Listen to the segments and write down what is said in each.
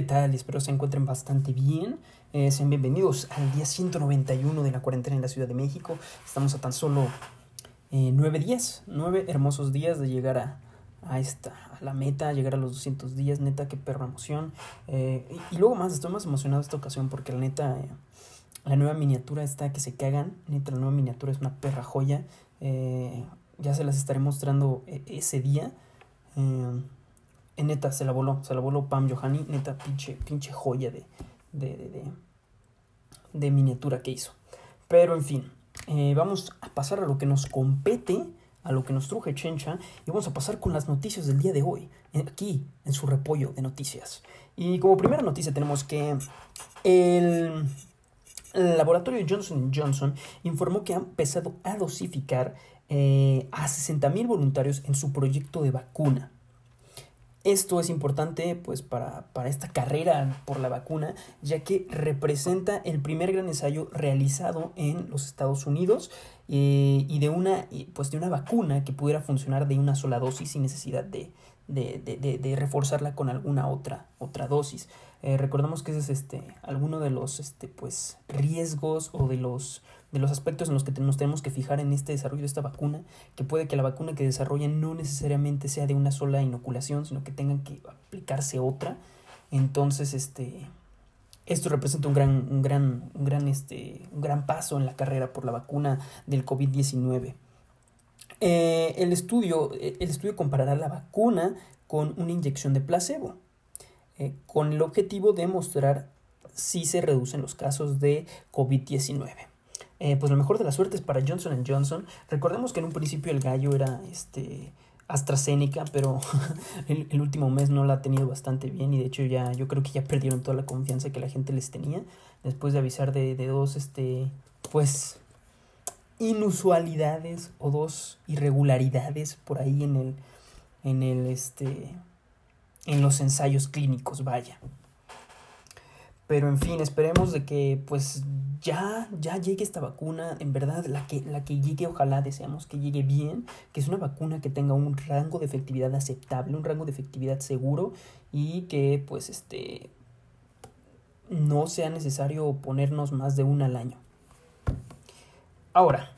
¿qué tal? Espero se encuentren bastante bien. Eh, sean bienvenidos al día 191 de la cuarentena en la Ciudad de México. Estamos a tan solo eh, nueve días, nueve hermosos días de llegar a, a esta, a la meta, llegar a los 200 días. Neta, qué perra emoción. Eh, y, y, luego más, estoy más emocionado esta ocasión porque la neta, eh, la nueva miniatura está que se cagan. Neta, la nueva miniatura es una perra joya. Eh, ya se las estaré mostrando e, ese día. Eh, neta, se la voló, se la voló Pam Johanny, neta, pinche, pinche joya de, de, de, de, de miniatura que hizo. Pero en fin, eh, vamos a pasar a lo que nos compete, a lo que nos truje Chencha, y vamos a pasar con las noticias del día de hoy, aquí, en su repollo de noticias. Y como primera noticia tenemos que el, laboratorio Johnson Johnson informó que ha empezado a dosificar eh, a 60.000 voluntarios en su proyecto de vacuna. Esto es importante pues para, para, esta carrera por la vacuna, ya que representa el primer gran ensayo realizado en los Estados Unidos eh, y de una, pues de una vacuna que pudiera funcionar de una sola dosis sin necesidad de, de, de, de reforzarla con alguna otra, otra dosis. Eh, recordamos que ese es este, alguno de los este, pues, riesgos o de los de los aspectos en los que nos tenemos que fijar en este desarrollo de esta vacuna, que puede que la vacuna que desarrollen no necesariamente sea de una sola inoculación, sino que tengan que aplicarse otra. Entonces, este, esto representa un gran, un gran, un gran, este, un gran paso en la carrera por la vacuna del COVID-19. Eh, el, estudio, el estudio comparará la vacuna con una inyección de placebo, eh, con el objetivo de mostrar si se reducen los casos de COVID-19 eh, pues lo mejor de las suertes para Johnson Johnson. Recordemos que en un principio el gallo era este AstraZeneca, pero el, el, último mes no la ha tenido bastante bien y de hecho ya yo creo que ya perdieron toda la confianza que la gente les tenía después de avisar de, de dos este pues inusualidades o dos irregularidades por ahí en el en el este en los ensayos clínicos, vaya. Pero en fin, esperemos de que pues ya, ya llegue esta vacuna, en verdad, la que, la que llegue, ojalá deseamos que llegue bien, que es una vacuna que tenga un rango de efectividad aceptable, un rango de efectividad seguro y que pues este no sea necesario ponernos más de una al año. Ahora,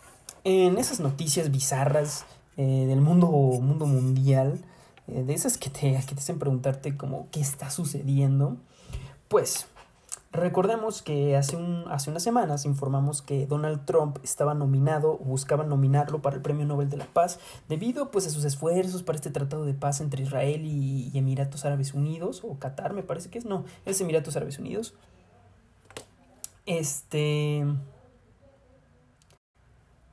en esas noticias bizarras eh, del mundo, mundo mundial, eh, de esas que te, que te hacen preguntarte como qué está sucediendo, pues Recordemos que hace, un, hace unas semanas informamos que Donald Trump estaba nominado o buscaba nominarlo para el Premio Nobel de la Paz debido pues a sus esfuerzos para este tratado de paz entre Israel y, y Emiratos Árabes Unidos o Qatar me parece que es, no, es Emiratos Árabes Unidos. Este...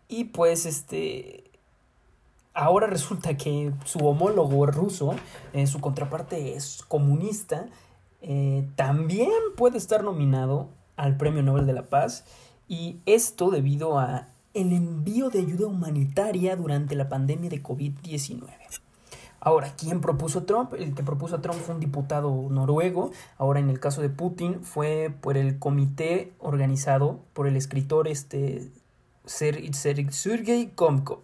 Y pues este... Ahora resulta que su homólogo ruso, eh, su contraparte es comunista, eh, también puede estar nominado al Premio Nobel de la Paz y esto debido a el envío de ayuda humanitaria durante la pandemia de COVID-19. Ahora, ¿quién propuso Trump? El que propuso a Trump fue un diputado noruego. Ahora, en el caso de Putin, fue por el comité organizado por el escritor este, Sergei Komkov.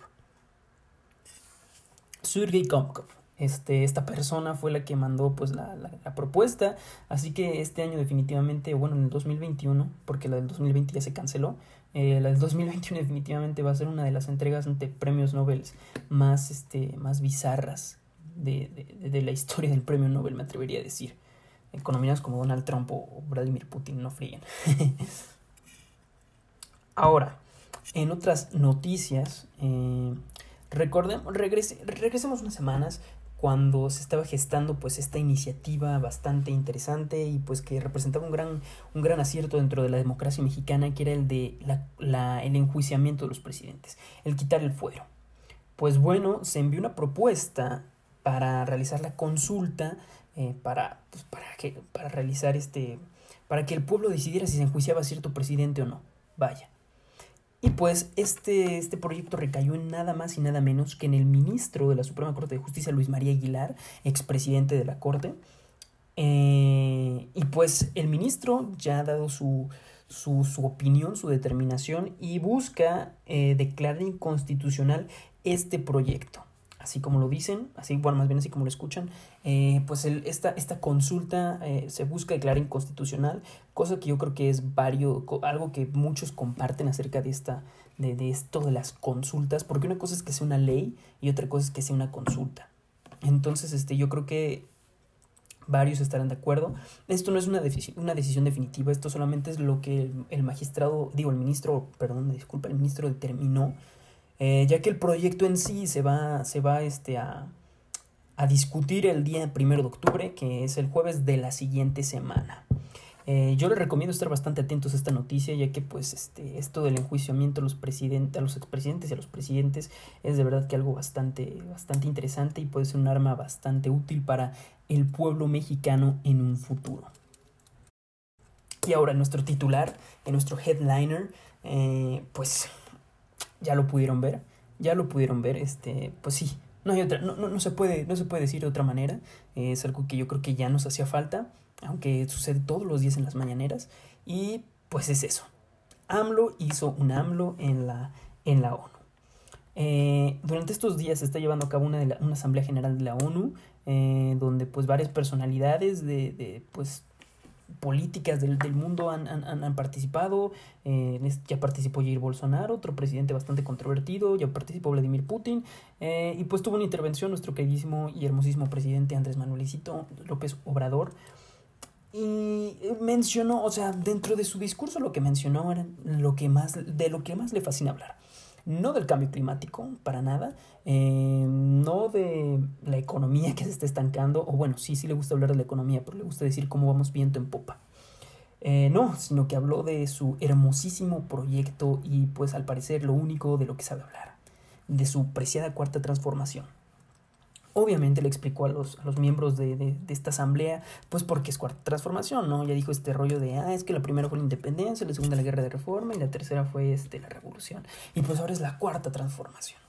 Sergei Komkov. Este, esta persona fue la que mandó pues la, la, propuesta, así que este año definitivamente, bueno, en el 2021, porque la del 2020 ya se canceló, eh, la del 2021 definitivamente va a ser una de las entregas ante premios Nobel más, este, más bizarras de, de, de la historia del premio Nobel, me atrevería a decir. Economías como Donald Trump o Vladimir Putin no fríen. Ahora, en otras noticias, eh, regresemos unas semanas cuando se estaba gestando pues esta iniciativa bastante interesante y pues que representaba un gran, un gran acierto dentro de la democracia mexicana que era el de la, el enjuiciamiento de los presidentes, el quitar el fuero. Pues bueno, se envió una propuesta para realizar la consulta, eh, para, pues, para, que, para realizar este, para que el pueblo decidiera si se enjuiciaba a cierto presidente o no. Vaya. Y pues este, este proyecto recayó en nada más y nada menos que en el ministro de la Suprema Corte de Justicia, Luis María Aguilar, expresidente de la Corte. Eh, y pues el ministro ya ha dado su, su, su opinión, su determinación y busca eh, declarar inconstitucional este proyecto. Así como lo dicen, así, bueno, más bien así como lo escuchan, eh, pues el, esta, esta consulta eh, se busca declarar inconstitucional, cosa que yo creo que es vario, algo que muchos comparten acerca de, esta, de, esto de las consultas, porque una cosa es que sea una ley y otra cosa es que sea una consulta. Entonces, este, yo creo que varios estarán de acuerdo. Esto no es una, una decisión definitiva, esto solamente es lo que el, magistrado, digo, el ministro, perdón, disculpa, el ministro determinó, eh, ya que el proyecto en sí se va, se va este, a, a discutir el día primero de octubre, que es el jueves de la siguiente semana. Eh, yo les recomiendo estar bastante atentos a esta noticia, ya que pues este, esto del enjuiciamiento a los presidentes, a los expresidentes y a los presidentes es de verdad que algo bastante, bastante interesante y puede ser un arma bastante útil para el pueblo mexicano en un futuro. Y ahora nuestro titular, nuestro headliner, eh, pues ya lo pudieron ver, ya lo pudieron ver, este, pues sí, no hay otra, no, no, se puede, no se puede decir de otra manera, es algo que yo creo que ya nos hacía falta aunque sucede todos los días en las mañaneras. Y pues es eso. AMLO hizo un AMLO en la, en la ONU. Eh, durante estos días se está llevando a cabo una, de una asamblea general de la ONU, eh, donde pues varias personalidades de, de pues políticas del, del mundo han, han, han participado. Eh, ya participó Jair Bolsonaro, otro presidente bastante controvertido, ya participó Vladimir Putin, y pues tuvo una intervención nuestro queridísimo y hermosísimo presidente Andrés Manuelito López Obrador, y mencionó, o sea, dentro de su discurso lo que mencionó era lo que más, de lo que más le fascina hablar. No del cambio climático, para nada. Eh, no de la economía que se está estancando. O bueno, sí, sí le gusta hablar de la economía, pero le gusta decir cómo vamos viento en popa. Eh, no, sino que habló de su hermosísimo proyecto y pues al parecer lo único de lo que sabe hablar. De su preciada cuarta transformación. Obviamente le explicó a los, a los miembros de, de, esta asamblea, pues porque es cuarta transformación, ¿no? Ya dijo este rollo de, ah, es que la primera fue la independencia, la segunda la guerra de reforma y la tercera fue este, la revolución. Y pues ahora es la cuarta transformación.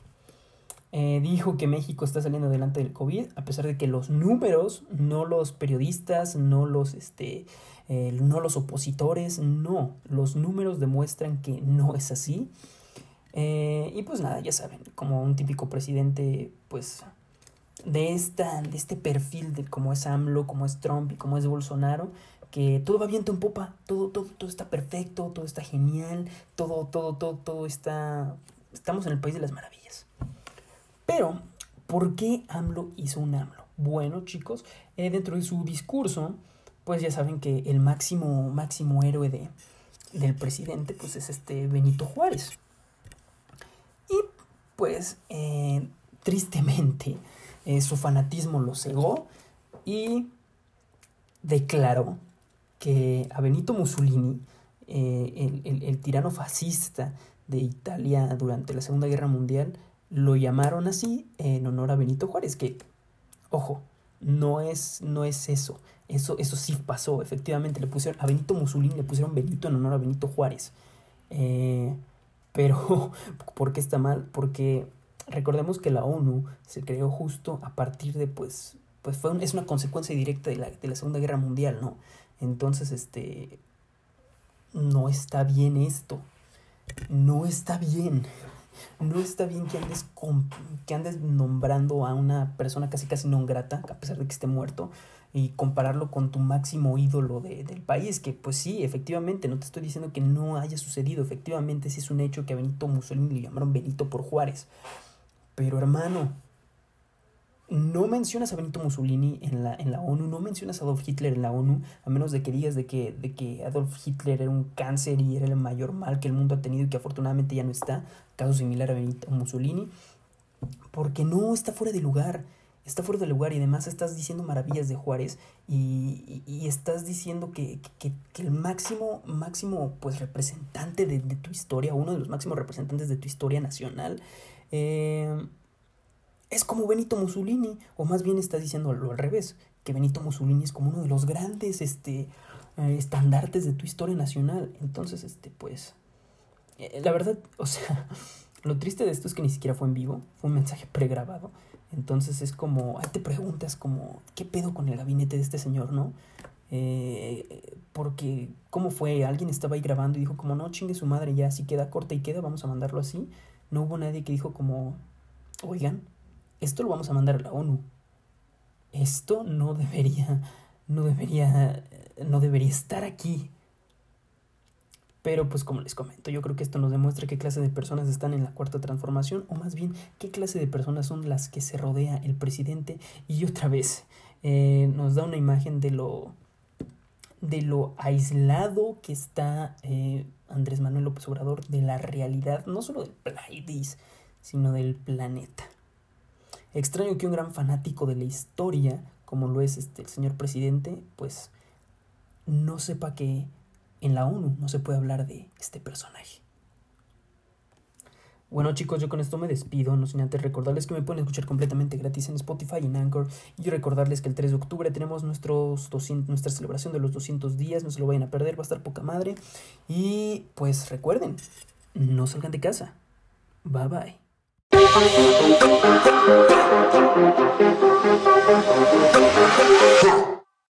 Eh, dijo que México está saliendo adelante del COVID, a pesar de que los números, no los periodistas, no los, este, eh, no los opositores, no, los números demuestran que no es así. Eh, y pues nada, ya saben, como un típico presidente, pues de, esta, de este perfil de cómo es AMLO, cómo es Trump y cómo es Bolsonaro, que todo va viento en popa, todo, todo, todo está perfecto, todo está genial, todo, todo, todo, todo está... Estamos en el país de las maravillas. Pero, ¿por qué AMLO hizo un AMLO? Bueno, chicos, eh, dentro de su discurso, pues ya saben que el máximo, máximo héroe de, del presidente, pues es este Benito Juárez. Y pues, eh, tristemente, eh, su fanatismo lo cegó y declaró que a Benito Mussolini, eh, el, el, tirano fascista de Italia durante la Segunda Guerra Mundial, lo llamaron así en honor a Benito Juárez, que, ojo, no es, no es eso. Eso, eso sí pasó, efectivamente. Le pusieron a Benito Mussolini, le pusieron Benito en honor a Benito Juárez. Eh, pero, ¿por qué está mal? Porque Recordemos que la ONU se creó justo a partir de, pues, pues fue es una consecuencia directa de la, de la Segunda Guerra Mundial, ¿no? Entonces, este, no está bien esto, no está bien, no está bien que andes, que andes nombrando a una persona casi casi no grata, a pesar de que esté muerto, y compararlo con tu máximo ídolo de, del país, que pues sí, efectivamente, no te estoy diciendo que no haya sucedido, efectivamente sí es un hecho que a Benito Mussolini le llamaron Benito por Juárez, pero hermano, no mencionas a Benito Mussolini en la, en la ONU, no mencionas a Adolf Hitler en la ONU, a menos de que digas de que, de que Adolf Hitler era un cáncer y era el mayor mal que el mundo ha tenido y que afortunadamente ya no está, caso similar a Benito Mussolini, porque no está fuera de lugar, está fuera de lugar y además estás diciendo maravillas de Juárez y, y, estás diciendo que, que, que, el máximo, máximo pues representante de, de tu historia, uno de los máximos representantes de tu historia nacional, eh, es como Benito Mussolini, o más bien está diciendo lo al revés, que Benito Mussolini es como uno de los grandes este, eh, estandartes de tu historia nacional. Entonces, este, pues, eh, la verdad, o sea, lo triste de esto es que ni siquiera fue en vivo, fue un mensaje pregrabado. Entonces es como, te preguntas como, ¿qué pedo con el gabinete de este señor, no? Eh, porque, ¿cómo fue? Alguien estaba ahí grabando y dijo como, no, chingue su madre, ya, si queda corta y queda, vamos a mandarlo así no hubo nadie que dijo como, oigan, esto lo vamos a mandar a la ONU. Esto no debería, no debería, no debería estar aquí. Pero pues como les comento, yo creo que esto nos demuestra qué clase de personas están en la cuarta transformación, o más bien qué clase de personas son las que se rodea el presidente. Y otra vez eh, nos da una imagen de lo, de lo aislado que está eh, Andrés Manuel López Obrador de la realidad, no solo del país, sino del planeta. Extraño que un gran fanático de la historia, como lo es este, el señor presidente, pues no sepa que en la ONU no se puede hablar de este personaje. Bueno chicos, yo con esto me despido, no sin antes recordarles que me pueden escuchar completamente gratis en Spotify y en Anchor y recordarles que el 3 de octubre tenemos nuestros 200, nuestra celebración de los 200 días, no se lo vayan a perder, va a estar poca madre y pues recuerden, no salgan de casa. Bye bye.